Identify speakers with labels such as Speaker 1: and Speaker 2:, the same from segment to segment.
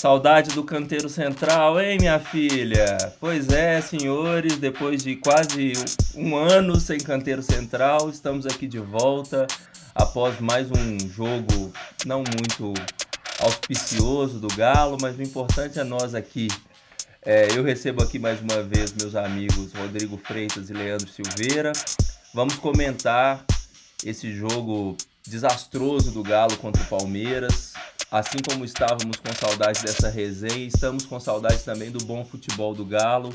Speaker 1: Saudade do canteiro central, hein, minha filha? Pois é, senhores, depois de quase um ano sem canteiro central, estamos aqui de volta após mais um jogo não muito auspicioso do Galo, mas o importante é nós aqui. É, eu recebo aqui mais uma vez meus amigos Rodrigo Freitas e Leandro Silveira. Vamos comentar esse jogo desastroso do Galo contra o Palmeiras. Assim como estávamos com saudade dessa resenha, estamos com saudade também do bom futebol do Galo,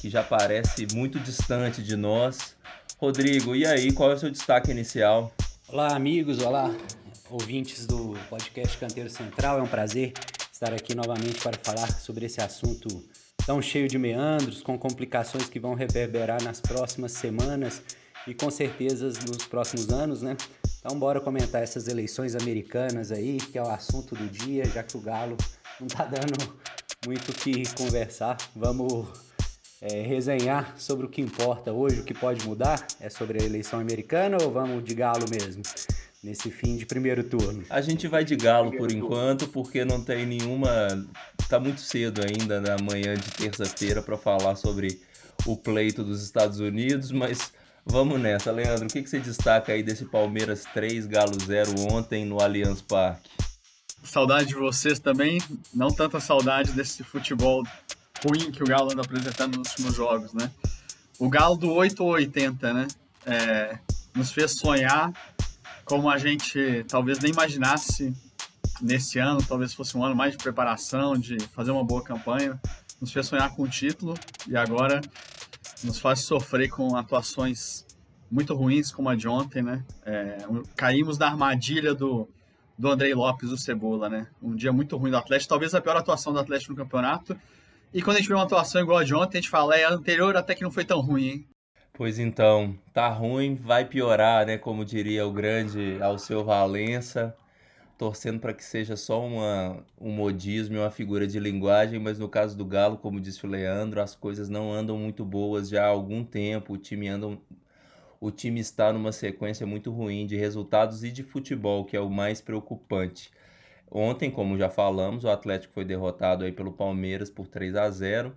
Speaker 1: que já parece muito distante de nós. Rodrigo, e aí, qual é o seu destaque inicial?
Speaker 2: Olá, amigos, olá, ouvintes do podcast Canteiro Central. É um prazer estar aqui novamente para falar sobre esse assunto tão cheio de meandros, com complicações que vão reverberar nas próximas semanas e com certeza nos próximos anos, né? Então bora comentar essas eleições americanas aí, que é o assunto do dia, já que o Galo não tá dando muito o que conversar. Vamos é, resenhar sobre o que importa hoje, o que pode mudar? É sobre a eleição americana ou vamos de Galo mesmo? Nesse fim de primeiro turno.
Speaker 1: A gente vai de galo por enquanto, porque não tem nenhuma. Tá muito cedo ainda na manhã de terça-feira para falar sobre o pleito dos Estados Unidos, mas Vamos nessa, Leandro. O que, que você destaca aí desse Palmeiras 3, Galo 0 ontem no Allianz Parque?
Speaker 3: Saudade de vocês também. Não tanta saudade desse futebol ruim que o Galo anda apresentando nos últimos jogos, né? O Galo do 8 ou 80, né? É, nos fez sonhar como a gente talvez nem imaginasse nesse ano. Talvez fosse um ano mais de preparação, de fazer uma boa campanha. Nos fez sonhar com o título e agora nos faz sofrer com atuações muito ruins como a de ontem, né? É, caímos na armadilha do, do Andrei Lopes, do Cebola, né? Um dia muito ruim do Atlético, talvez a pior atuação do Atlético no campeonato. E quando a gente vê uma atuação igual a de ontem, a gente fala, é, a anterior até que não foi tão ruim, hein?
Speaker 1: Pois então, tá ruim, vai piorar, né? Como diria o grande Alceu Valença torcendo para que seja só uma, um modismo e uma figura de linguagem, mas no caso do Galo, como disse o Leandro, as coisas não andam muito boas já há algum tempo, o time anda o time está numa sequência muito ruim de resultados e de futebol, que é o mais preocupante. Ontem, como já falamos, o Atlético foi derrotado aí pelo Palmeiras por 3 a 0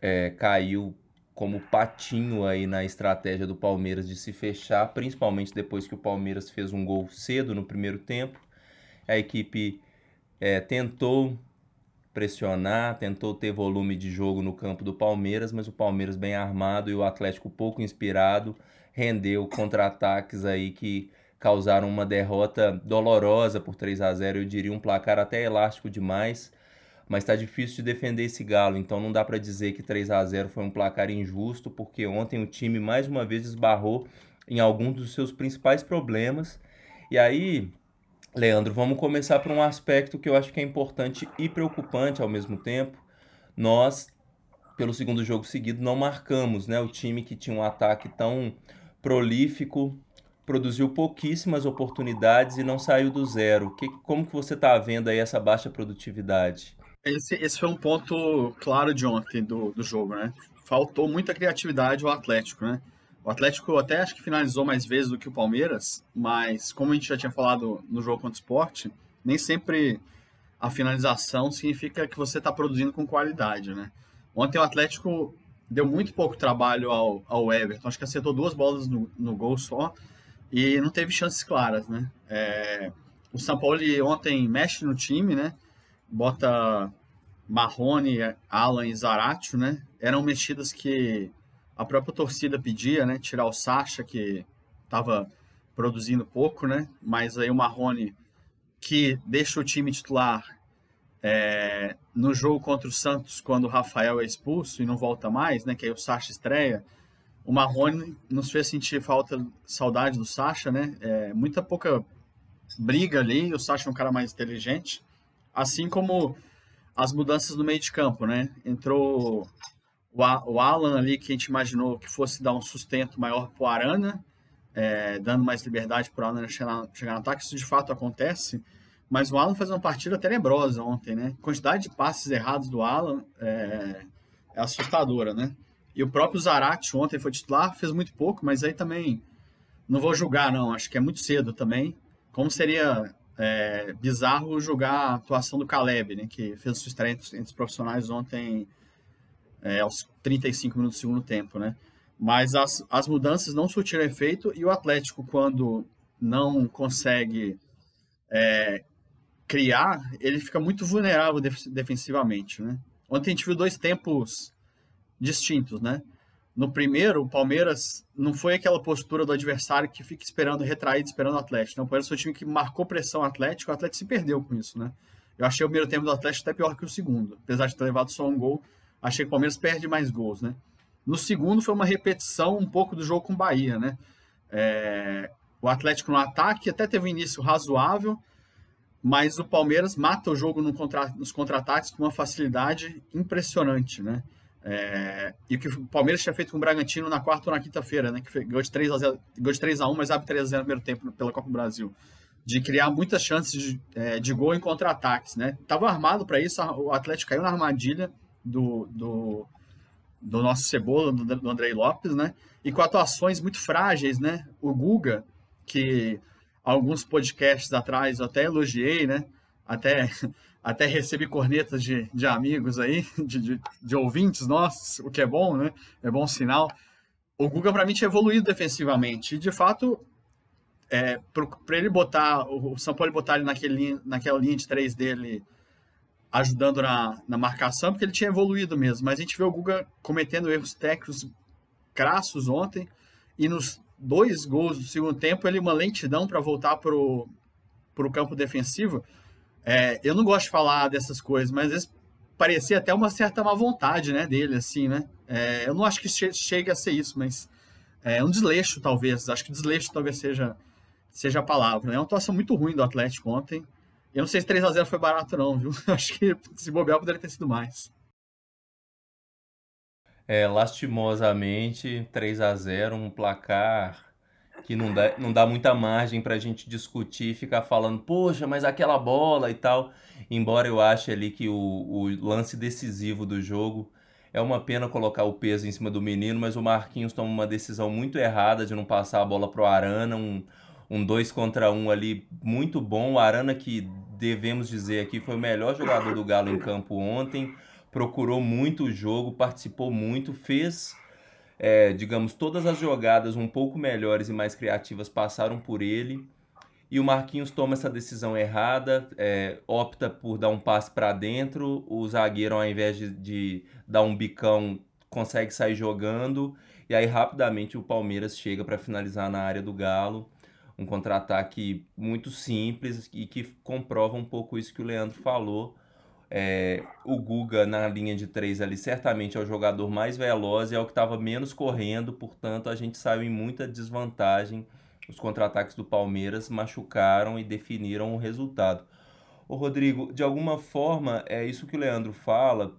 Speaker 1: é, caiu como patinho aí na estratégia do Palmeiras de se fechar, principalmente depois que o Palmeiras fez um gol cedo no primeiro tempo a equipe é, tentou pressionar, tentou ter volume de jogo no campo do Palmeiras, mas o Palmeiras bem armado e o Atlético pouco inspirado rendeu contra-ataques aí que causaram uma derrota dolorosa por 3 a 0 eu diria um placar até elástico demais, mas está difícil de defender esse Galo, então não dá para dizer que 3 a 0 foi um placar injusto, porque ontem o time mais uma vez esbarrou em alguns dos seus principais problemas. E aí, Leandro, vamos começar por um aspecto que eu acho que é importante e preocupante ao mesmo tempo. Nós, pelo segundo jogo seguido, não marcamos, né? O time que tinha um ataque tão prolífico produziu pouquíssimas oportunidades e não saiu do zero. Que, como que você está vendo aí essa baixa produtividade?
Speaker 3: Esse, esse foi um ponto claro de ontem do, do jogo, né? Faltou muita criatividade ao Atlético, né? O Atlético até acho que finalizou mais vezes do que o Palmeiras, mas como a gente já tinha falado no jogo contra o Sport, nem sempre a finalização significa que você está produzindo com qualidade, né? Ontem o Atlético deu muito pouco trabalho ao, ao Everton, acho que acertou duas bolas no, no gol só e não teve chances claras, né? É, o São Paulo ontem mexe no time, né? Bota Marrone, Alan e Zaratio, né? Eram mexidas que a própria torcida pedia, né, tirar o Sacha, que estava produzindo pouco, né, mas aí o Marrone, que deixa o time titular é, no jogo contra o Santos, quando o Rafael é expulso e não volta mais, né, que aí o Sacha estreia, o Marrone nos fez sentir falta, saudade do Sacha, né, é, muita pouca briga ali, o Sacha é um cara mais inteligente, assim como as mudanças no meio de campo, né, entrou o, Alan ali, que a gente imaginou que fosse dar um sustento maior para o Arana, é, dando mais liberdade para o Alan chegar, chegar no ataque, isso de fato acontece, mas o Alan fez uma partida tenebrosa ontem, né? A quantidade de passes errados do Alan é, é assustadora, né? E o próprio Zarate ontem foi titular, fez muito pouco, mas aí também não vou julgar, não. Acho que é muito cedo também. Como seria é, bizarro jogar a atuação do Caleb, né, que fez sua estreia entre os profissionais ontem é, aos 35 minutos do segundo tempo, né? Mas as, as mudanças não surtiram efeito e o Atlético, quando não consegue é, criar, ele fica muito vulnerável defensivamente, né? Ontem a gente viu dois tempos distintos, né? No primeiro, o Palmeiras não foi aquela postura do adversário que fica esperando, retraído, esperando o Atlético. Não, o Palmeiras foi o time que marcou pressão Atlético, o Atlético se perdeu com isso, né? Eu achei o primeiro tempo do Atlético até pior que o segundo. Apesar de ter levado só um gol, achei que o Palmeiras perde mais gols, né? No segundo foi uma repetição um pouco do jogo com o Bahia, né? É... o Atlético no ataque até teve um início razoável, mas o Palmeiras mata o jogo no contra... nos contra-ataques com uma facilidade impressionante, né? É, e o que o Palmeiras tinha feito com o Bragantino na quarta ou na quinta-feira, né? Que ganhou de 3 a 0, ganhou de 3 a 1, mas abre 3 a 0 no primeiro tempo pela Copa do Brasil. De criar muitas chances de, é, de gol em contra-ataques, né? Tava armado para isso, o Atlético caiu na armadilha do, do, do nosso Cebola, do, do Andrei Lopes, né? E com atuações muito frágeis, né? O Guga, que alguns podcasts atrás eu até elogiei, né? Até até recebi cornetas de, de amigos aí, de, de, de, ouvintes nossos, o que é bom, né? É bom sinal. O Guga, para mim, tinha evoluído defensivamente. E, de fato, é, para ele botar, o São Paulo botar ele naquele, naquela linha de três dele, ajudando na, na marcação, porque ele tinha evoluído mesmo. Mas a gente vê o Guga cometendo erros técnicos crassos ontem. E nos dois gols do segundo tempo, ele uma lentidão para voltar para o campo defensivo é, eu não gosto de falar dessas coisas, mas às vezes parecia até uma certa má vontade né, dele, assim, né? É, eu não acho que che chegue a ser isso, mas é um desleixo, talvez. Acho que desleixo talvez seja, seja a palavra. Né? É uma atuação muito ruim do Atlético ontem. Eu não sei se 3 a 0 foi barato, não, viu? Acho que se bobear poderia ter sido mais.
Speaker 1: É, lastimosamente, 3 a 0 um placar que não dá, não dá muita margem para a gente discutir e ficar falando, poxa, mas aquela bola e tal. Embora eu ache ali que o, o lance decisivo do jogo é uma pena colocar o peso em cima do menino, mas o Marquinhos toma uma decisão muito errada de não passar a bola pro Arana, um, um dois contra um ali muito bom. O Arana, que devemos dizer aqui, foi o melhor jogador do Galo em campo ontem, procurou muito o jogo, participou muito, fez é, digamos, todas as jogadas um pouco melhores e mais criativas passaram por ele. E o Marquinhos toma essa decisão errada, é, opta por dar um passe para dentro. O zagueiro, ao invés de, de dar um bicão, consegue sair jogando. E aí, rapidamente, o Palmeiras chega para finalizar na área do Galo. Um contra-ataque muito simples e que comprova um pouco isso que o Leandro falou é, o Guga na linha de três ali certamente é o jogador mais veloz e é o que estava menos correndo, portanto a gente saiu em muita desvantagem. Os contra-ataques do Palmeiras machucaram e definiram o resultado. O Rodrigo, de alguma forma, é isso que o Leandro fala,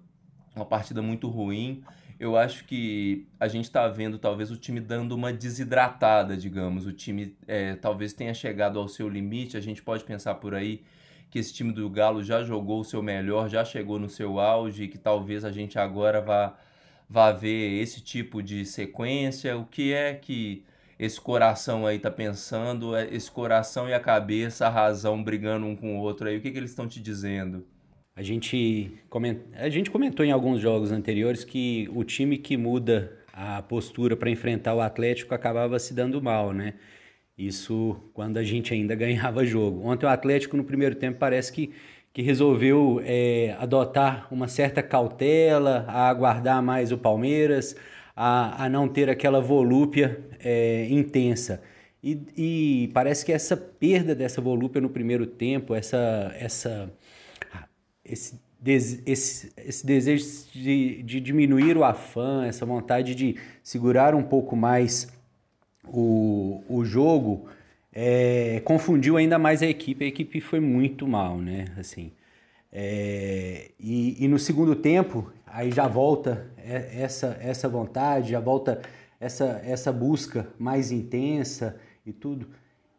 Speaker 1: uma partida muito ruim. Eu acho que a gente está vendo talvez o time dando uma desidratada, digamos. O time é, talvez tenha chegado ao seu limite. A gente pode pensar por aí que esse time do Galo já jogou o seu melhor, já chegou no seu auge, que talvez a gente agora vá, vá ver esse tipo de sequência? O que é que esse coração aí tá pensando? É, esse coração e a cabeça, a razão brigando um com o outro aí, o que, que eles estão te dizendo?
Speaker 2: A gente, coment... a gente comentou em alguns jogos anteriores que o time que muda a postura para enfrentar o Atlético acabava se dando mal, né? Isso quando a gente ainda ganhava jogo. Ontem o Atlético no primeiro tempo parece que, que resolveu é, adotar uma certa cautela, a aguardar mais o Palmeiras, a, a não ter aquela volúpia é, intensa. E, e, parece que essa perda dessa volúpia no primeiro tempo, essa, essa, esse, esse, esse desejo de, de diminuir o afã, essa vontade de segurar um pouco mais o, o jogo é, confundiu ainda mais a equipe. A equipe foi muito mal, né? Assim, é, e, e, no segundo tempo, aí já volta essa, essa vontade, já volta essa, essa busca mais intensa e tudo.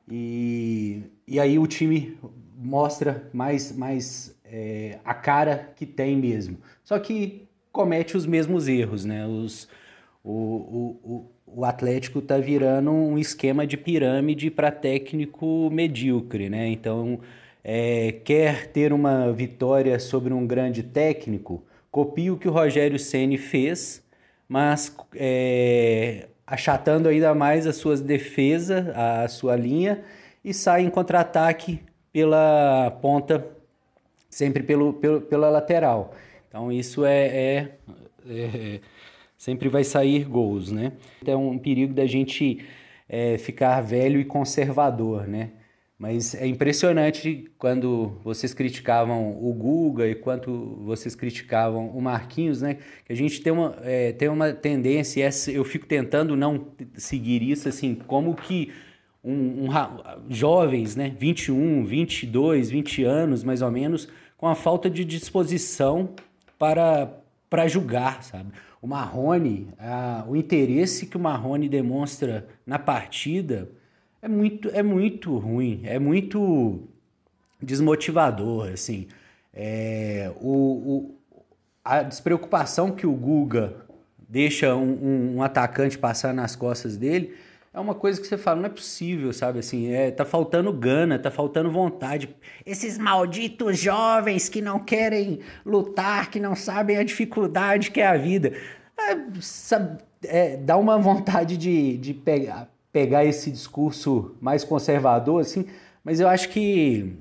Speaker 2: E, e aí o time mostra mais, mais é, a cara que tem mesmo. Só que comete os mesmos erros, né? Os, o, o, o Atlético está virando um esquema de pirâmide para técnico medíocre, né? Então é, quer ter uma vitória sobre um grande técnico, copie o que o Rogério Ceni fez, mas é, achatando ainda mais as suas defesas, a sua linha, e sai em contra-ataque pela ponta, sempre pelo, pelo, pela lateral. Então isso é, é, é sempre vai sair gols, né? Então é um perigo da gente é, ficar velho e conservador, né? Mas é impressionante quando vocês criticavam o Guga e quanto vocês criticavam o Marquinhos, né? Que a gente tem uma, é, tem uma tendência, eu fico tentando não seguir isso, assim, como que um, um, jovens, né? 21, 22, 20 anos, mais ou menos, com a falta de disposição para, para julgar, sabe? O Marrone, o interesse que o Marrone demonstra na partida é muito, é muito ruim, é muito desmotivador, assim. É, o, o, a despreocupação que o Guga deixa um, um, um, atacante passar nas costas dele é uma coisa que você fala, não é possível, sabe? Assim, é, tá faltando gana, tá faltando vontade. Esses malditos jovens que não querem lutar, que não sabem a dificuldade que é a vida. É, sabe, é, dá uma vontade de, de pegar, pegar esse discurso mais conservador, assim, mas eu acho que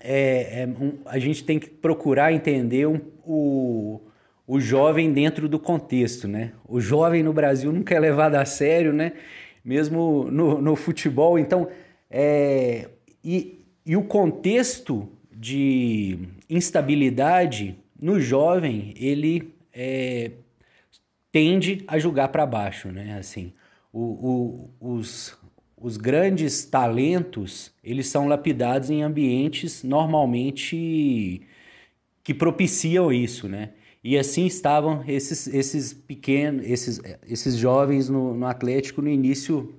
Speaker 2: é, é um, a gente tem que procurar entender um, o, o jovem dentro do contexto, né? O jovem no Brasil nunca é levado a sério, né? Mesmo no, no futebol. Então, é, e, e o contexto de instabilidade no jovem, ele é, tende a julgar para baixo, né? Assim, o, o, os, os grandes talentos eles são lapidados em ambientes normalmente que propiciam isso, né? E assim estavam esses, esses pequenos, esses, esses jovens no, no Atlético no início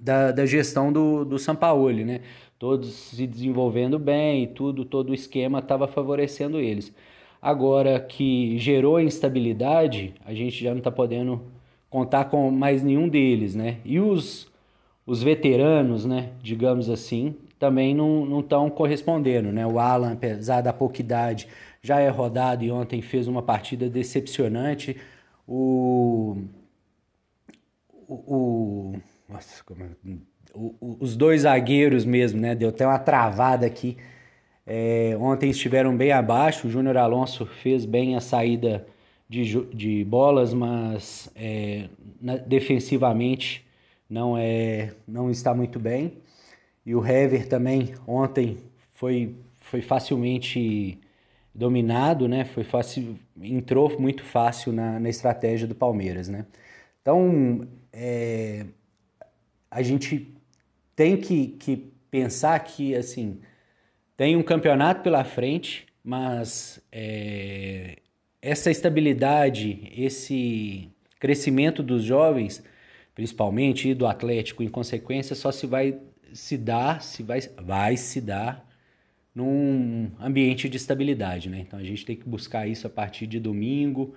Speaker 2: da, da gestão do, do Sampaoli, né? Todos se desenvolvendo bem, tudo, todo o esquema estava favorecendo eles. Agora que gerou instabilidade, a gente já não está podendo contar com mais nenhum deles, né? E os, os veteranos, né, digamos assim, também não estão correspondendo, né? O Alan, apesar da pouca idade, já é rodado e ontem fez uma partida decepcionante. O, o, o nossa, como, é, o, os dois zagueiros mesmo, né? Deu até uma travada aqui. É, ontem estiveram bem abaixo. O Júnior Alonso fez bem a saída de, de bolas, mas é, na, defensivamente não, é, não está muito bem. E o Hever também ontem foi, foi facilmente dominado, né? Foi fácil, entrou muito fácil na, na estratégia do Palmeiras, né? Então, é, a gente tem que, que pensar que, assim, tem um campeonato pela frente, mas é, essa estabilidade, esse crescimento dos jovens, principalmente e do Atlético, em consequência, só se vai se dar, se vai, vai se dar num ambiente de estabilidade, né? Então a gente tem que buscar isso a partir de domingo.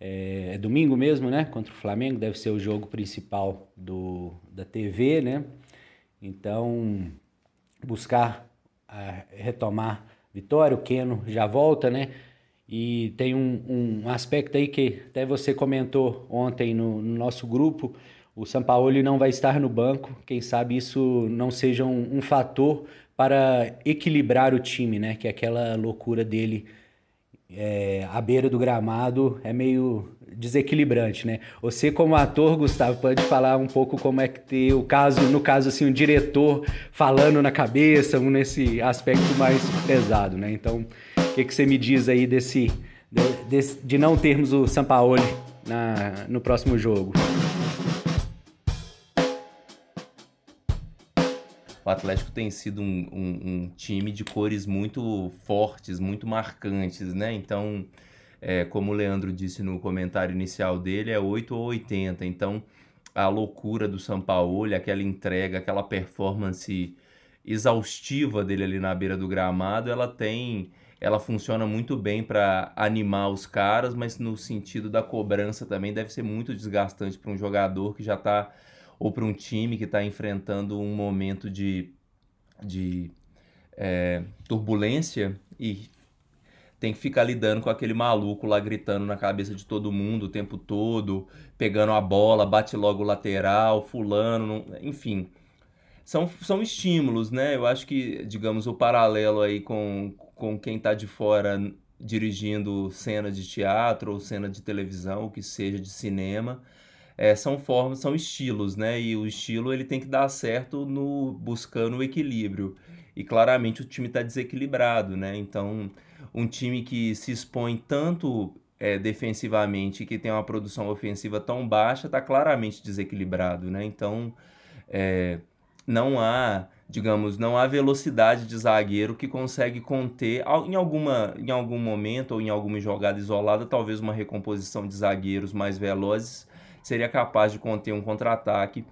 Speaker 2: É, é domingo mesmo, né? Contra o Flamengo, deve ser o jogo principal do, da TV, né? Então, buscar retomar vitória. O Keno já volta, né? E tem um, um aspecto aí que até você comentou ontem no, no nosso grupo, o Sampaoli não vai estar no banco, quem sabe isso não seja um, um, fator para equilibrar o time, né? Que é aquela loucura dele é, à beira do gramado é meio desequilibrante, né? Você como ator, Gustavo, pode falar um pouco como é que ter o caso, no caso assim, um diretor falando na cabeça, um nesse aspecto mais pesado, né? Então, o que, que você me diz aí desse de, de não termos o Sampaoli na, no próximo jogo?
Speaker 1: Atlético tem sido um, um, um, time de cores muito fortes, muito marcantes, né? Então, é, como o Leandro disse no comentário inicial dele, é 8 ou 80. Então, a loucura do Sampaoli, aquela entrega, aquela performance exaustiva dele ali na beira do gramado, ela tem ela funciona muito bem para animar os caras, mas no sentido da cobrança também deve ser muito desgastante para um jogador que já está ou para um time que está enfrentando um momento de, de é, turbulência e tem que ficar lidando com aquele maluco lá gritando na cabeça de todo mundo o tempo todo, pegando a bola, bate logo o lateral, fulano, enfim. São, são estímulos, né? Eu acho que, digamos, o paralelo aí com, com quem está de fora dirigindo cena de teatro ou cena de televisão, o que seja de cinema, é, são formas, são estilos, né? E o estilo ele tem que dar certo no buscando o equilíbrio. E claramente o time está desequilibrado, né? Então, um time que se expõe tanto é, defensivamente, que tem uma produção ofensiva tão baixa, está claramente desequilibrado, né? Então, é, não há, digamos, não há velocidade de zagueiro que consegue conter em alguma em algum momento ou em alguma jogada isolada, talvez uma recomposição de zagueiros mais velozes seria capaz de conter um contra-ataque.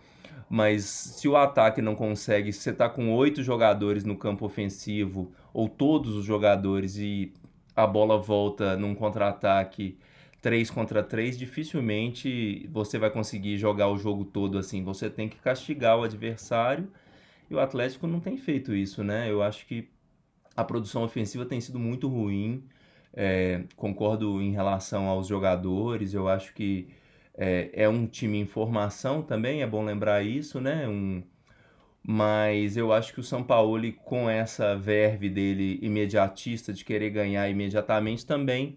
Speaker 1: Mas se o ataque não consegue, se você está com oito jogadores no campo ofensivo, ou todos os jogadores, e a bola volta num contra-ataque 3 contra 3, dificilmente você vai conseguir jogar o jogo todo assim. Você tem que castigar o adversário e o Atlético não tem feito isso, né? Eu acho que a produção ofensiva tem sido muito ruim. É, concordo em relação aos jogadores. Eu acho que é, é um time em formação também, é bom lembrar isso, né? Um, mas eu acho que o São Paulo, com essa verve dele imediatista de querer ganhar imediatamente também,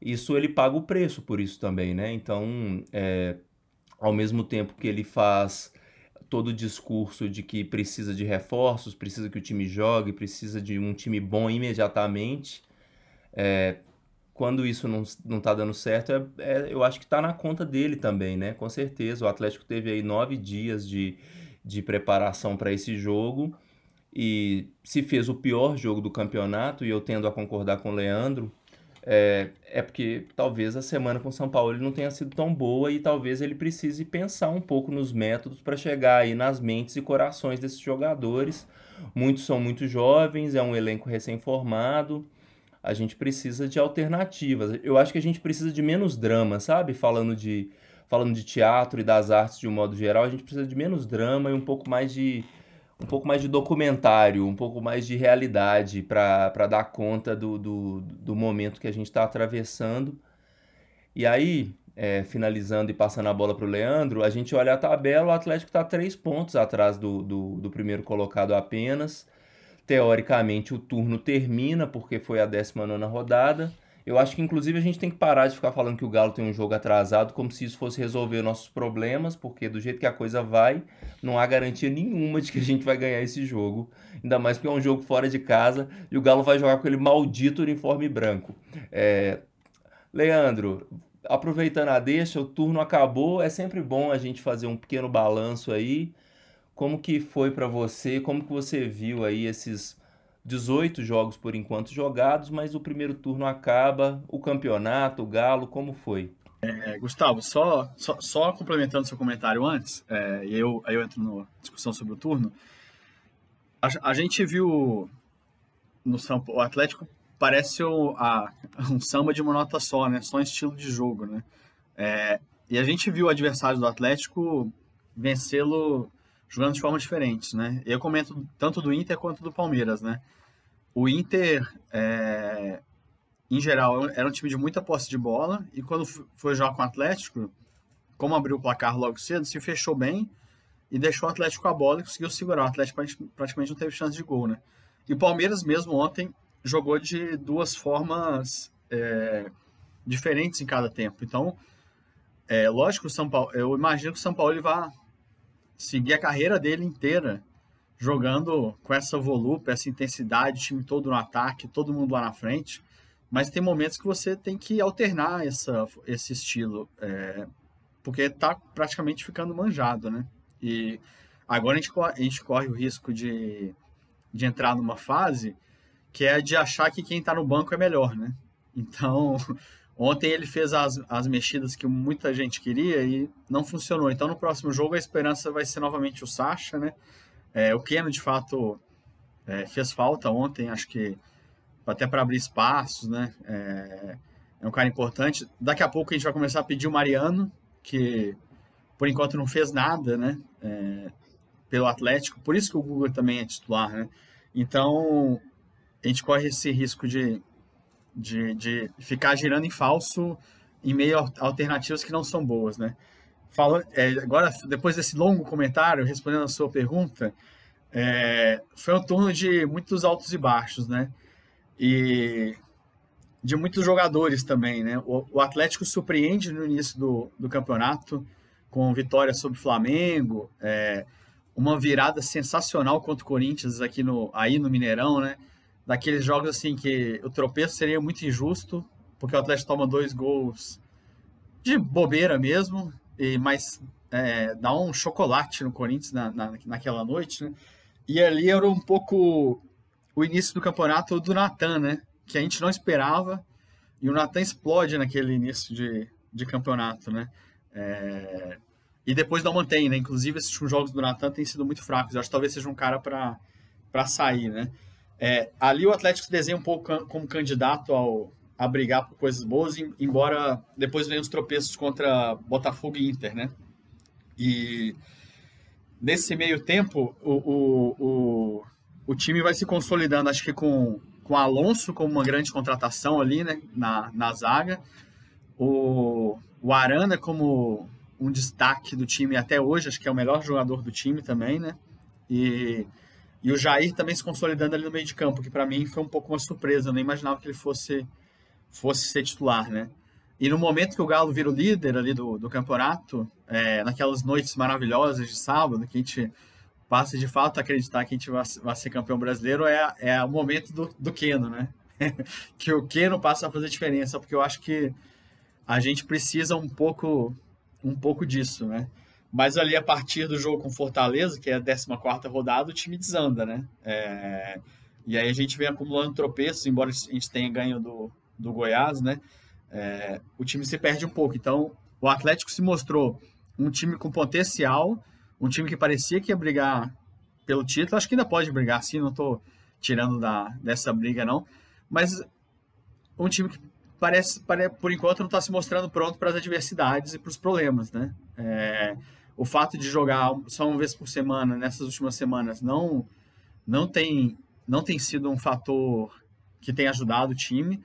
Speaker 1: isso ele paga o preço por isso também, né? Então, é, ao mesmo tempo que ele faz todo o discurso de que precisa de reforços, precisa que o time jogue, precisa de um time bom imediatamente, é, quando isso não, não tá dando certo, é, é eu acho que está na conta dele também, né? Com certeza. O Atlético teve aí nove dias de, de preparação para esse jogo e se fez o pior jogo do campeonato, e eu tendo a concordar com o Leandro, é, é porque talvez a semana com o São Paulo ele não tenha sido tão boa e talvez ele precise pensar um pouco nos métodos para chegar aí nas mentes e corações desses jogadores. Muitos são muito jovens, é um elenco recém-formado a gente precisa de alternativas. Eu acho que a gente precisa de menos drama, sabe? Falando de, falando de teatro e das artes de um modo geral, a gente precisa de menos drama e um pouco mais de um pouco mais de documentário, um pouco mais de realidade para dar conta do, do, do, momento que a gente está atravessando. E aí, é, finalizando e passando a bola para o Leandro, a gente olha a tabela, o Atlético está três pontos atrás do, do, do primeiro colocado apenas. Teoricamente, o turno termina porque foi a 19 rodada. Eu acho que, inclusive, a gente tem que parar de ficar falando que o Galo tem um jogo atrasado, como se isso fosse resolver nossos problemas, porque do jeito que a coisa vai, não há garantia nenhuma de que a gente vai ganhar esse jogo. Ainda mais porque é um jogo fora de casa e o Galo vai jogar com aquele maldito uniforme branco. É... Leandro, aproveitando a deixa, o turno acabou. É sempre bom a gente fazer um pequeno balanço aí. Como que foi para você? Como que você viu aí esses 18 jogos por enquanto jogados, mas o primeiro turno acaba, o campeonato, o Galo, como foi?
Speaker 3: É, Gustavo, só, só, só, complementando seu comentário antes, é, e eu, aí eu entro na discussão sobre o turno, a, a gente viu no São o Atlético parece o, a, um samba de uma nota só, né? Só um estilo de jogo, né? É, e a gente viu o adversário do Atlético vencê-lo jogando de formas diferentes, né? Eu comento tanto do Inter quanto do Palmeiras, né? O Inter, é, em geral, era um time de muita posse de bola e quando foi jogar com o Atlético, como abriu o placar logo cedo, se fechou bem e deixou o Atlético com a bola e conseguiu segurar. O Atlético praticamente não teve chance de gol, né? E o Palmeiras mesmo ontem jogou de duas formas é, diferentes em cada tempo. Então, é lógico, São Paulo, eu imagino que o São Paulo ele vai seguir a carreira dele inteira jogando com essa volúpia, essa intensidade, time todo no ataque, todo mundo lá na frente. Mas tem momentos que você tem que alternar essa, esse estilo, é, porque está praticamente ficando manjado, né? E agora a gente, a gente corre o risco de, de entrar numa fase que é de achar que quem está no banco é melhor, né? Então, Ontem ele fez as, as mexidas que muita gente queria e não funcionou. Então no próximo jogo a esperança vai ser novamente o Sacha, né? É, o Keno de fato é, fez falta ontem, acho que até para abrir espaços, né? É, é, um cara importante. Daqui a pouco a gente vai começar a pedir o Mariano, que por enquanto não fez nada, né? É, pelo Atlético. Por isso que o Google também é titular, né? Então, a gente corre esse risco de, de, de ficar girando em falso em meio a alternativas que não são boas, né? Falou, é, agora, depois desse longo comentário, respondendo a sua pergunta, é, foi um turno de muitos altos e baixos, né? E de muitos jogadores também, né? O, o Atlético surpreende no início do, do campeonato com vitória sobre o Flamengo, é, uma virada sensacional contra o Corinthians aqui no, aí no Mineirão, né? Daqueles jogos assim que o tropeço seria muito injusto, porque o Atlético toma dois gols de bobeira mesmo, e mas é, dá um chocolate no Corinthians na, na, naquela noite, né? E ali era um pouco o início do campeonato do Natan, né? Que a gente não esperava, e o Natan explode naquele início de, de campeonato, né? É, e depois não mantém, né? Inclusive, esses jogos do Natan têm sido muito fracos. Eu acho que talvez seja um cara para sair, né? É, ali o Atlético se desenha um pouco como candidato ao, a brigar por coisas boas, embora depois venham os tropeços contra Botafogo e Inter, né? E nesse meio tempo, o, o, o, o time vai se consolidando, acho que com, com Alonso como uma grande contratação ali, né? Na, na zaga. O, o Arana como um destaque do time até hoje, acho que é o melhor jogador do time também, né? E, e o Jair também se consolidando ali no meio de campo, que para mim foi um pouco uma surpresa, eu nem imaginava que ele fosse, fosse ser titular, né? E no momento que o Galo vira o líder ali do, do campeonato, é, naquelas noites maravilhosas de sábado, que a gente passa de fato a acreditar que a gente vai, vai ser campeão brasileiro, é, é o momento do, do Keno, né? que o Keno passa a fazer diferença, porque eu acho que a gente precisa um pouco um pouco disso, né? Mas ali a partir do jogo com Fortaleza, que é a 14 rodada, o time desanda, né? É... E aí a gente vem acumulando tropeços, embora a gente tenha ganho do, do Goiás, né? É... O time se perde um pouco. Então, o Atlético se mostrou um time com potencial, um time que parecia que ia brigar pelo título. Acho que ainda pode brigar, sim, não estou tirando da, dessa briga, não. Mas um time que parece, por enquanto, não está se mostrando pronto para as adversidades e para os problemas, né? É, o fato de jogar só uma vez por semana nessas últimas semanas não não tem não tem sido um fator que tem ajudado o time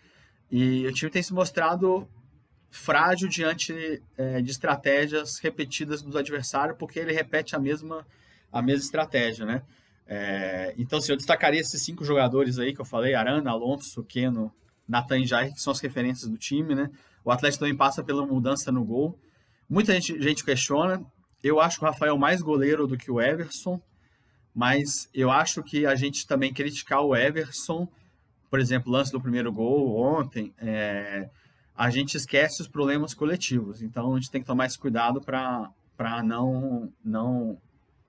Speaker 3: e o time tem se mostrado frágil diante é, de estratégias repetidas dos adversários porque ele repete a mesma a mesma estratégia, né? É, então, assim, eu destacaria esses cinco jogadores aí que eu falei: Arana, Alonso, Keno, Nathan Jair, que são as referências do time, né? O Atlético também passa pela mudança no gol. Muita gente, gente questiona. Eu acho o Rafael mais goleiro do que o Everson, mas eu acho que a gente também criticar o Everson, por exemplo, lance do primeiro gol ontem, é, a gente esquece os problemas coletivos. Então a gente tem que tomar esse cuidado para não, não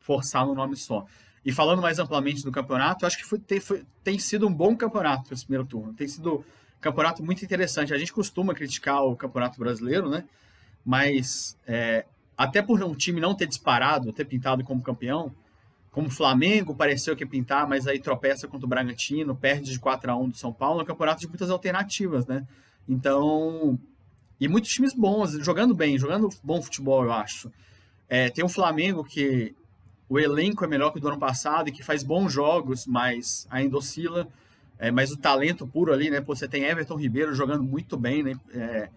Speaker 3: forçar no nome só. E falando mais amplamente do campeonato, acho que foi, tem, foi, tem sido um bom campeonato esse primeiro turno. Tem sido campeonato muito interessante. A gente costuma criticar o campeonato brasileiro, né? Mas é, até por um time não ter disparado, ter pintado como campeão, como Flamengo pareceu que pintar, mas aí tropeça contra o Bragantino, perde de 4 a 1 do São Paulo, é um campeonato de muitas alternativas, né? Então, e muitos times bons, jogando bem, jogando bom futebol, eu acho. É, tem o Flamengo que o elenco é melhor que o do ano passado e que faz bons jogos, mas ainda oscila. É, mas o talento puro ali, né? Pô, você tem Everton Ribeiro jogando muito bem, né? É,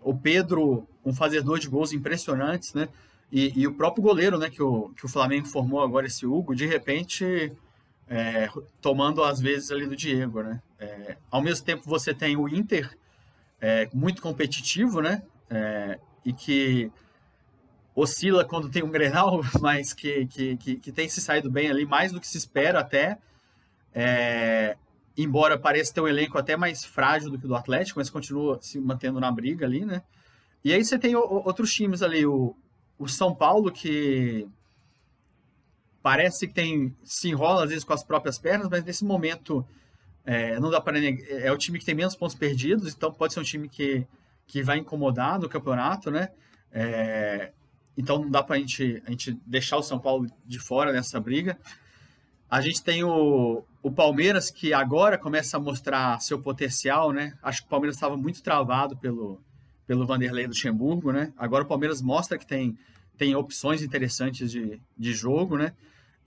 Speaker 3: o Pedro, um fazedor de gols impressionantes, né? E, e, o próprio goleiro, né? Que o, que o Flamengo formou agora, esse Hugo, de repente é, tomando as vezes ali do Diego, né? É, ao mesmo tempo você tem o Inter é, muito competitivo, né? É, e que oscila quando tem um Grenal, mas que, que, que, que, tem se saído bem ali, mais do que se espera até. É, embora pareça ter um elenco até mais frágil do que o do Atlético, mas continua se mantendo na briga ali, né? E aí você tem o, outros times ali, o, o São Paulo, que parece que tem se enrola às vezes com as próprias pernas, mas nesse momento é, não dá para é o time que tem menos pontos perdidos, então pode ser um time que, que vai incomodar no campeonato, né? É, então não dá para gente, a gente deixar o São Paulo de fora nessa briga. A gente tem o, o Palmeiras, que agora começa a mostrar seu potencial, né? Acho que o Palmeiras estava muito travado pelo, pelo Vanderlei Luxemburgo, né? Agora o Palmeiras mostra que tem, tem opções interessantes de, de jogo, né?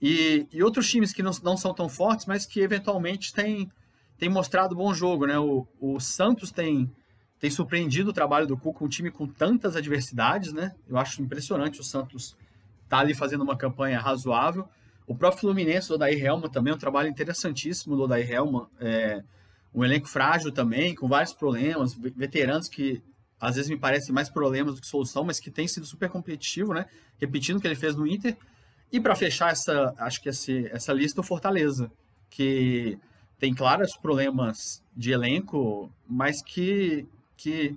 Speaker 3: E, e outros times que não, não são tão fortes, mas que eventualmente têm, têm mostrado bom jogo, né? O, o Santos tem, tem surpreendido o trabalho do Cuca, um time com tantas adversidades, né? Eu acho impressionante o Santos tá ali fazendo uma campanha razoável. O próprio Fluminense, o Odair Helma também, um trabalho interessantíssimo do Odair Helma. É, um elenco frágil também, com vários problemas, veteranos que às vezes me parecem mais problemas do que solução, mas que tem sido super competitivo, né? Repetindo o que ele fez no Inter. E para fechar essa, acho que esse, essa lista, o Fortaleza, que tem claros problemas de elenco, mas que, que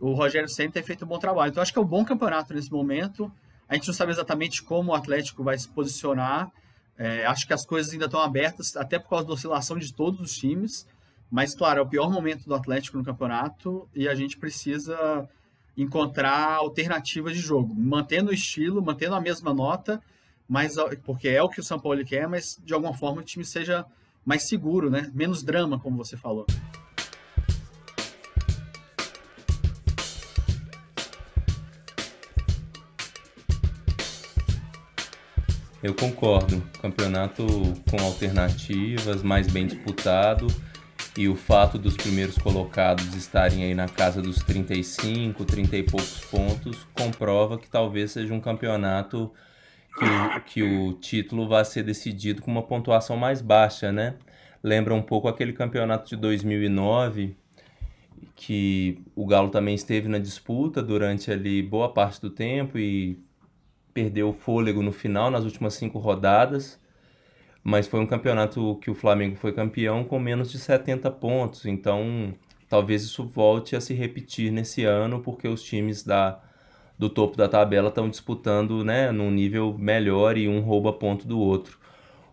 Speaker 3: o Rogério sempre tem feito um bom trabalho. Então acho que é um bom campeonato nesse momento. A gente não sabe exatamente como o Atlético vai se posicionar. É, acho que as coisas ainda estão abertas, até por causa da oscilação de todos os times. Mas, claro, é o pior momento do Atlético no campeonato e a gente precisa encontrar alternativas de jogo, mantendo o estilo, mantendo a mesma nota, mas porque é o que o São Paulo quer, mas de alguma forma o time seja mais seguro, né? Menos drama, como você falou.
Speaker 1: Eu concordo. Campeonato com alternativas, mais bem disputado. E o fato dos primeiros colocados estarem aí na casa dos 35, 30 e poucos pontos comprova que talvez seja um campeonato que o, que o título vai ser decidido com uma pontuação mais baixa, né? Lembra um pouco aquele campeonato de 2009 que o Galo também esteve na disputa durante ali boa parte do tempo e perdeu o fôlego no final, nas últimas cinco rodadas. Mas foi um campeonato que o Flamengo foi campeão com menos de 70 pontos. Então, talvez isso volte a se repetir nesse ano, porque os times da, do topo da tabela estão disputando né, num nível melhor e um rouba ponto do outro.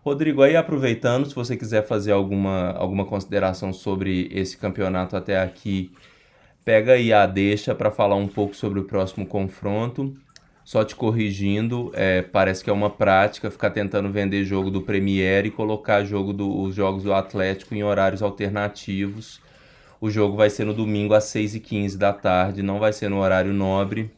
Speaker 1: Rodrigo, aí aproveitando, se você quiser fazer alguma, alguma consideração sobre esse campeonato até aqui, pega aí a deixa para falar um pouco sobre o próximo confronto só te corrigindo, é, parece que é uma prática ficar tentando vender jogo do Premier e colocar jogo do, os jogos do Atlético em horários alternativos. O jogo vai ser no domingo às 6h15 da tarde, não vai ser no horário nobre.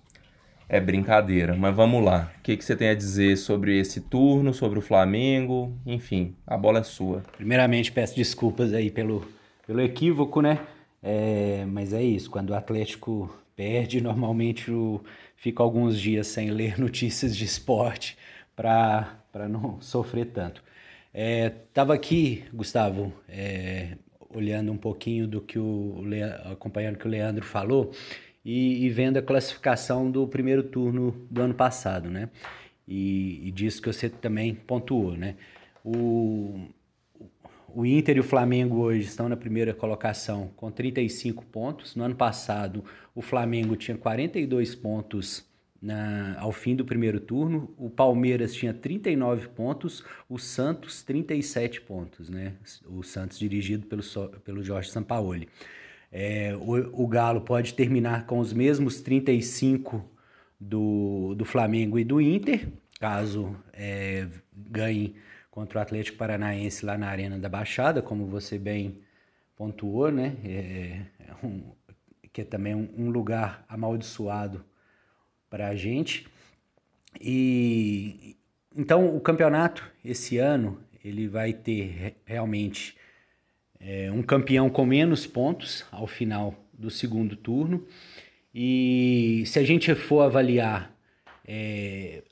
Speaker 1: É brincadeira, mas vamos lá. O que, que você tem a dizer sobre esse turno, sobre o Flamengo? Enfim, a bola é sua.
Speaker 2: Primeiramente, peço desculpas aí pelo, pelo equívoco, né? É, mas é isso, quando o Atlético perde, normalmente o, fico alguns dias sem ler notícias de esporte para não sofrer tanto. Estava é, aqui, Gustavo, é, olhando um pouquinho do que o acompanhando o que o Leandro falou e, e, vendo a classificação do primeiro turno do ano passado, né? E, e disso que você também pontuou, né? O, o Inter e o Flamengo hoje estão na primeira colocação com 35 pontos. No ano passado, o Flamengo tinha 42 pontos na, ao fim do primeiro turno. O Palmeiras tinha 39 pontos, o Santos 37 pontos, né? O Santos dirigido pelo, pelo Jorge Sampaoli. É, o, o Galo pode terminar com os mesmos 35 do, do Flamengo e do Inter, caso é, ganhe contra o Atlético Paranaense lá na Arena da Baixada, como você bem pontuou, né? É, é um, que é também um, um lugar amaldiçoado para a gente. E então o campeonato esse ano ele vai ter realmente é, um campeão com menos pontos ao final do segundo turno. E se a gente for avaliar é,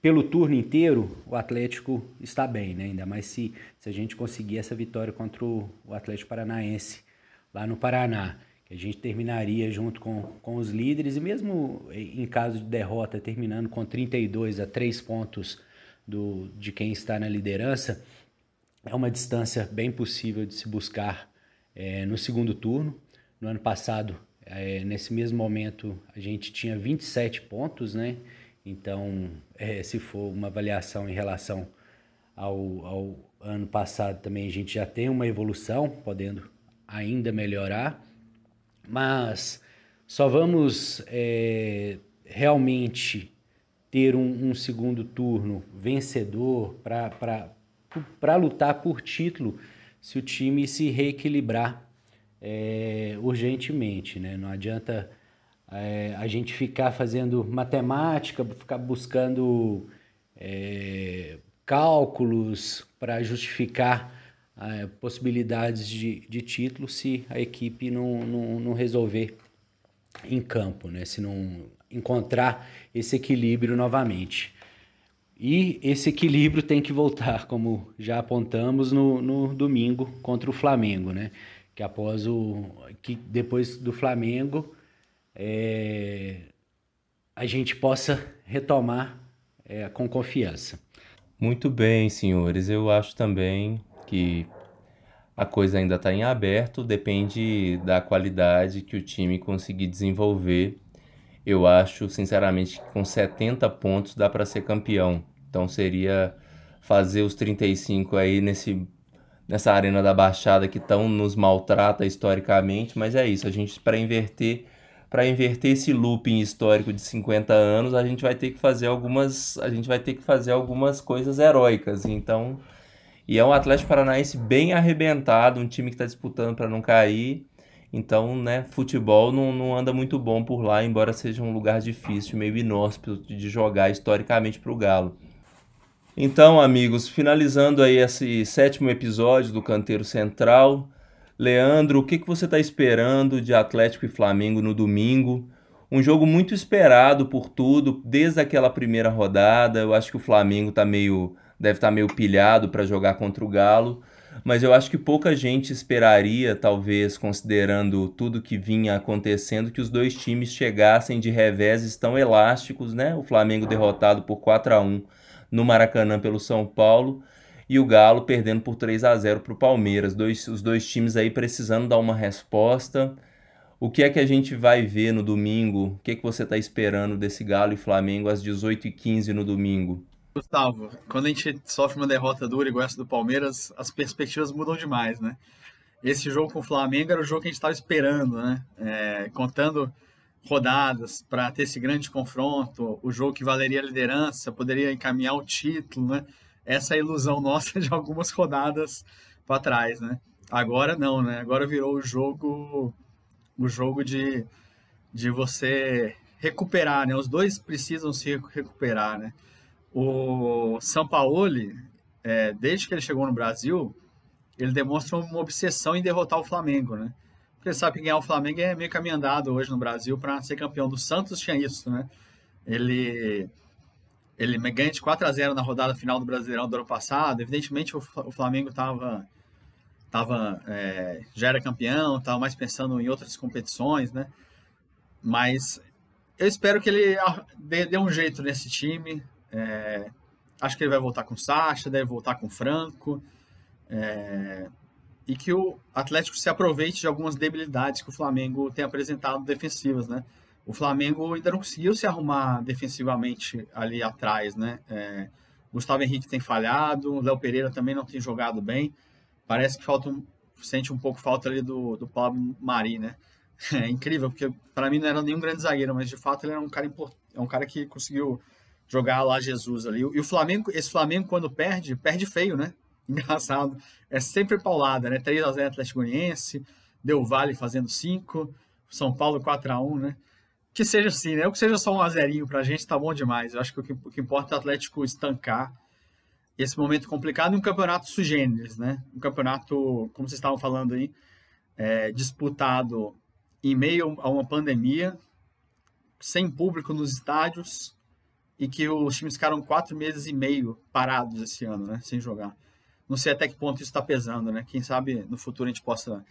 Speaker 2: pelo turno inteiro, o Atlético está bem, né? Ainda mais se, se a gente conseguir essa vitória contra o, o Atlético Paranaense lá no Paraná. Que a gente terminaria junto com, com os líderes e mesmo em caso de derrota, terminando com 32 a 3 pontos do, de quem está na liderança, é uma distância bem possível de se buscar é, no segundo turno. No ano passado, é, nesse mesmo momento, a gente tinha 27 pontos, né? Então, é, se for uma avaliação em relação ao, ao ano passado, também a gente já tem uma evolução, podendo ainda melhorar, mas só vamos é, realmente ter um, um, segundo turno vencedor para lutar por título se o time se reequilibrar é, urgentemente. Né? Não adianta é, a gente ficar fazendo matemática, ficar buscando é, cálculos para justificar é, possibilidades de, de título se a equipe não, não, não resolver em campo, né? se não encontrar esse equilíbrio novamente. E esse equilíbrio tem que voltar, como já apontamos no, no domingo contra o Flamengo, né? Que após o. que depois do Flamengo é, a gente possa retomar é, com confiança.
Speaker 1: Muito bem, senhores. Eu acho também que a coisa ainda está em aberto, depende da qualidade que o time conseguir desenvolver. Eu acho, sinceramente, que com 70 pontos dá para ser campeão. Então seria fazer os 35 aí nesse nessa arena da Baixada que tão nos maltrata historicamente, mas é isso, a gente para inverter para inverter esse looping histórico de 50 anos, a gente vai ter que fazer algumas a gente vai ter que fazer algumas coisas heróicas. Então, e é um Atlético Paranaense bem arrebentado, um time que está disputando para não cair. Então, né, futebol não, não anda muito bom por lá, embora seja um lugar difícil, meio inóspito de jogar historicamente para o Galo. Então, amigos, finalizando aí esse sétimo episódio do Canteiro Central, Leandro, o que, que você está esperando de Atlético e Flamengo no domingo? Um jogo muito esperado por tudo, desde aquela primeira rodada. Eu acho que o Flamengo está meio deve estar tá meio pilhado para jogar contra o Galo, mas eu acho que pouca gente esperaria, talvez considerando tudo que vinha acontecendo, que os dois times chegassem de reveses tão elásticos, né? O Flamengo derrotado por 4 a 1 no Maracanã pelo São Paulo e o Galo perdendo por 3 a 0 para o Palmeiras. Dois, os dois times aí precisando dar uma resposta. O que é que a gente vai ver no domingo? O que é que você está esperando desse Galo e Flamengo às 18h15 no domingo?
Speaker 3: Gustavo, quando a gente sofre uma derrota dura igual essa do Palmeiras, as perspectivas mudam demais, né? Esse jogo com o Flamengo era o jogo que a gente estava esperando, né? É, contando rodadas para ter esse grande confronto, o jogo que valeria a liderança, poderia encaminhar o título, né? Essa ilusão nossa de algumas rodadas para trás, né? Agora não, né? Agora virou o jogo o jogo de, de você recuperar, né? Os dois precisam se recuperar, né? O Sampaoli, é, desde que ele chegou no Brasil, ele demonstra uma obsessão em derrotar o Flamengo, né? Porque ele sabe que ganhar o Flamengo é meio caminho andado hoje no Brasil para ser campeão. Do Santos tinha isso, né? Ele ele ganha de 4 a 0 na rodada final do Brasileirão do ano passado. Evidentemente o Flamengo estava tava, é, já era campeão, estava mais pensando em outras competições, né? Mas eu espero que ele dê, dê um jeito nesse time. É, acho que ele vai voltar com o Sacha, deve voltar com o Franco. É, e que o Atlético se aproveite de algumas debilidades que o Flamengo tem apresentado defensivas, né? O Flamengo ainda não conseguiu se arrumar defensivamente ali atrás, né? É, Gustavo Henrique tem falhado, Léo Pereira também não tem jogado bem. Parece que falta um, sente um pouco falta ali do, do Pablo Mari, né? É incrível, porque para mim não era nenhum grande zagueiro, mas de fato ele é um cara importante, é um cara que conseguiu jogar lá Jesus ali. E o Flamengo, esse Flamengo, quando perde, perde feio, né? Engraçado. É sempre paulada, né? 3x0 Atlético Goianiense, Deu Vale fazendo 5, São Paulo 4x1, né? Que seja assim, né? O que seja só um a zerinho pra gente tá bom demais. Eu acho que o que, o que importa é o Atlético estancar esse momento complicado um campeonato sugêneres, né? Um campeonato, como vocês estavam falando aí, é, disputado em meio a uma pandemia, sem público nos estádios, e que os times ficaram quatro meses e meio parados esse ano, né, sem jogar. Não sei até que ponto isso está pesando, né? Quem sabe no futuro a gente possa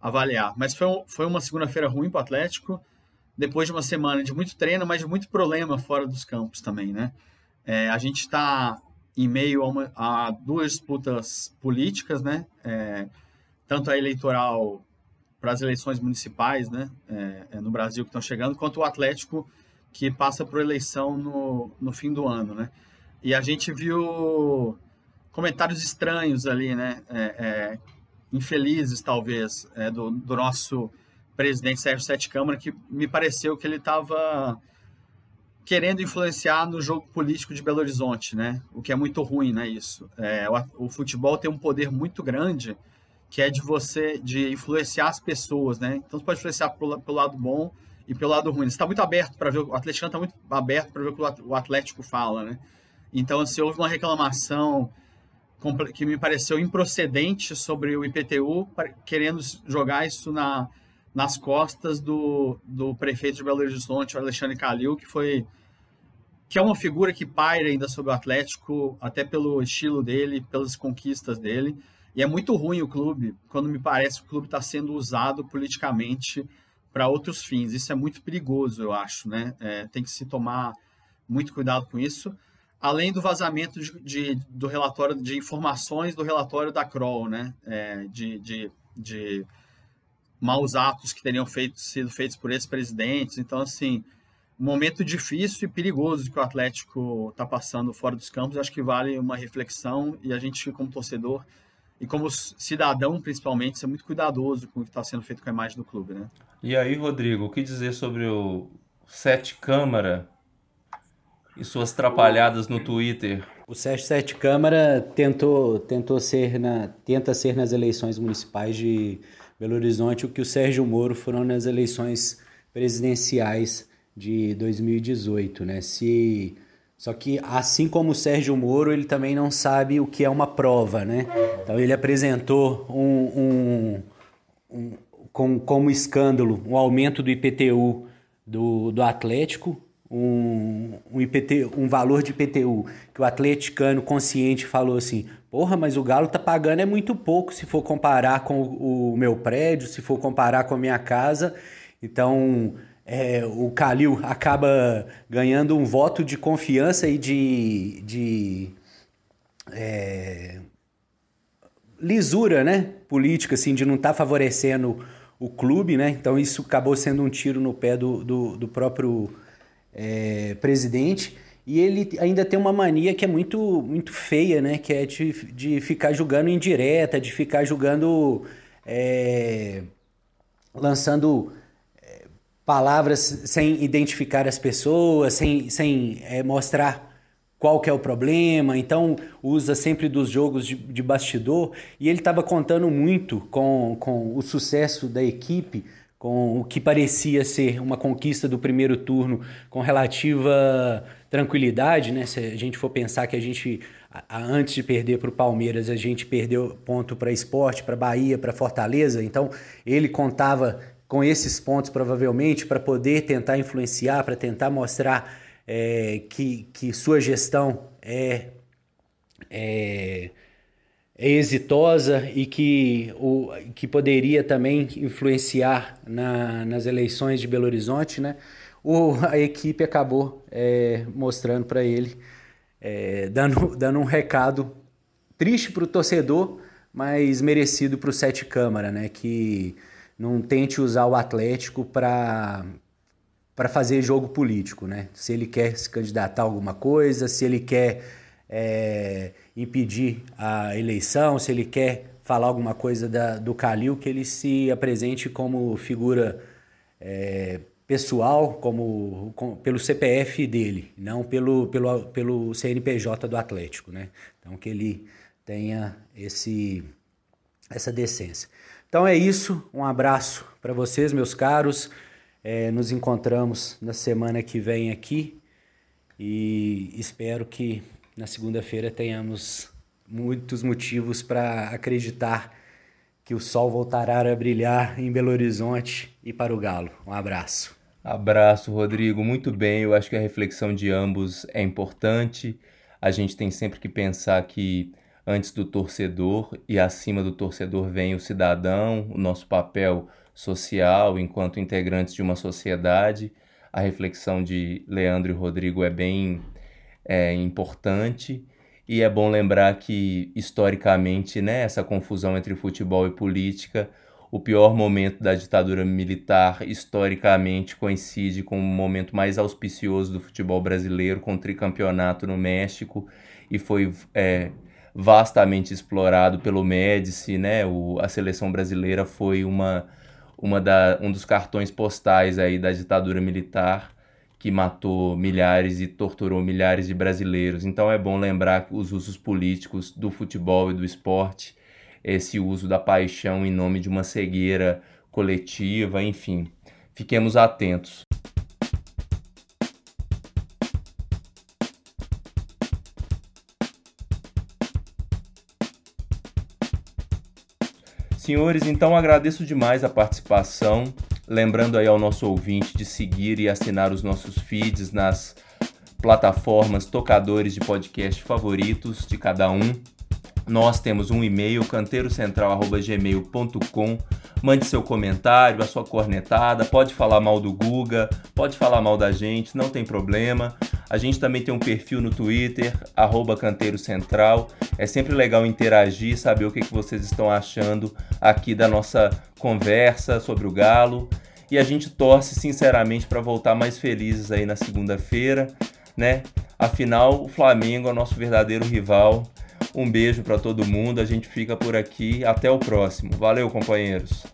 Speaker 3: avaliar. Mas foi, foi uma segunda-feira ruim para o Atlético, depois de uma semana de muito treino, mas de muito problema fora dos campos também, né? É, a gente está em meio a, uma, a, duas disputas políticas, né? É, tanto a eleitoral para as eleições municipais, né? É, é no Brasil que estão chegando, quanto o Atlético que passa por eleição no, no fim do ano, né? E a gente viu comentários estranhos ali, né? É, é, infelizes, talvez, do, do, nosso presidente Sérgio Sete Câmara, que me pareceu que ele estava querendo influenciar no jogo político de Belo Horizonte, né? O que é muito ruim, né? Isso. É, o, o, futebol tem um poder muito grande, que é de você de influenciar as pessoas, né? Então você pode influenciar pelo, pelo lado bom e pelo lado ruim. Está muito aberto para ver, o Atlético está muito aberto para ver o que o Atlético fala, né? Então, assim, houve uma reclamação que me pareceu improcedente sobre o IPTU, querendo jogar isso na, nas costas do, do prefeito de Belo Horizonte, Alexandre Calil, que foi que é uma figura que paira ainda sobre o Atlético, até pelo estilo dele, pelas conquistas dele. E é muito ruim o clube, quando me parece que o clube está sendo usado politicamente para outros fins. Isso é muito perigoso, eu acho, né? É, tem que se tomar muito cuidado com isso. Além do vazamento de, de do relatório, de informações do relatório da Kroll, né? É, de, de, de maus atos que teriam feito, sido feitos por ex-presidentes. Então, assim, um momento difícil e perigoso que o Atlético está passando fora dos campos. Acho que vale uma reflexão e a gente, como torcedor e como cidadão, principalmente, ser muito cuidadoso com o que está sendo feito com a imagem do clube, né?
Speaker 1: E aí, Rodrigo, o que dizer sobre o Sete Câmara e suas trapalhadas no Twitter?
Speaker 2: O Sérgio Sete Câmara tentou, tentou ser na, tenta ser nas eleições municipais de Belo Horizonte o que o Sérgio Moro foram nas eleições presidenciais de 2018, né? Se só que assim como o Sérgio Moro, ele também não sabe o que é uma prova, né? Então ele apresentou um, um, um com, como escândalo um aumento do IPTU do, do Atlético, um, um, IPT, um valor de IPTU que o atleticano consciente falou assim: porra, mas o Galo tá pagando é muito pouco se for comparar com o, meu prédio, se for comparar com a minha casa. Então é, o Calil acaba ganhando um voto de confiança e de, de é, lisura né, política, assim, de não estar tá favorecendo o clube, né? Então isso acabou sendo um tiro no pé do, do, do próprio é, presidente. E ele ainda tem uma mania que é muito, muito feia, né? Que é de, de ficar julgando indireta, de ficar julgando. É, lançando palavras sem identificar as pessoas, sem, sem é, mostrar qual que é o problema, então usa sempre dos jogos de, de bastidor, e ele estava contando muito com, com o sucesso da equipe, com o que parecia ser uma conquista do primeiro turno com relativa tranquilidade, né? Se a gente for pensar que a gente, antes de perder para o Palmeiras, a gente perdeu ponto para esporte, para Bahia, para Fortaleza, então ele contava com esses pontos, provavelmente, para poder tentar influenciar, para tentar mostrar é, que, que sua gestão é, é, é, exitosa e que, o, que poderia também influenciar na, nas eleições de Belo Horizonte, né? O, a equipe acabou é, mostrando para ele, é, dando, dando um recado triste para o torcedor, mas merecido para o Sete Câmara, né? Que não tente usar o Atlético para para fazer jogo político, né? Se ele quer se candidatar a alguma coisa, se ele quer é, impedir a eleição, se ele quer falar alguma coisa da, do Calil, que ele se apresente como figura é, pessoal, como com, pelo CPF dele, não pelo, pelo, pelo CNPJ do Atlético, né? Então que ele tenha esse essa decência. Então é isso, um abraço para vocês, meus caros. É, nos encontramos na semana que vem aqui e espero que na segunda-feira tenhamos muitos motivos para acreditar que o sol voltará a brilhar em Belo Horizonte e para o Galo. Um abraço.
Speaker 1: Abraço, Rodrigo. Muito bem, eu acho que a reflexão de ambos é importante. A gente tem sempre que pensar que antes do torcedor e acima do torcedor vem o cidadão, o nosso papel social enquanto integrantes de uma sociedade. A reflexão de Leandro e Rodrigo é bem é, importante e é bom lembrar que historicamente, né, essa confusão entre futebol e política, o pior momento da ditadura militar historicamente coincide com o momento mais auspicioso do futebol brasileiro, com o tricampeonato no México e foi é, vastamente explorado pelo Médici, né? O, a seleção brasileira foi uma, uma da, um dos cartões postais aí da ditadura militar que matou milhares e torturou milhares de brasileiros. Então é bom lembrar os usos políticos do futebol e do esporte, esse uso da paixão em nome de uma cegueira coletiva, enfim. Fiquemos atentos. Senhores, então agradeço demais a participação Lembrando aí ao nosso ouvinte de seguir e assinar os nossos feeds nas plataformas tocadores de podcast favoritos de cada um. Nós temos um e-mail, canteirocentral.gmail.com. Mande seu comentário, a sua cornetada, pode falar mal do Guga, pode falar mal da gente, não tem problema. A gente também tem um perfil no Twitter, arroba Canteiro Central. É sempre legal interagir, saber o que, que vocês estão achando aqui da nossa conversa sobre o Galo. E a gente torce sinceramente para voltar mais felizes aí na segunda-feira, né? Afinal, o Flamengo é o nosso verdadeiro rival um beijo para todo mundo. A gente fica por aqui. Até o próximo. Valeu, companheiros.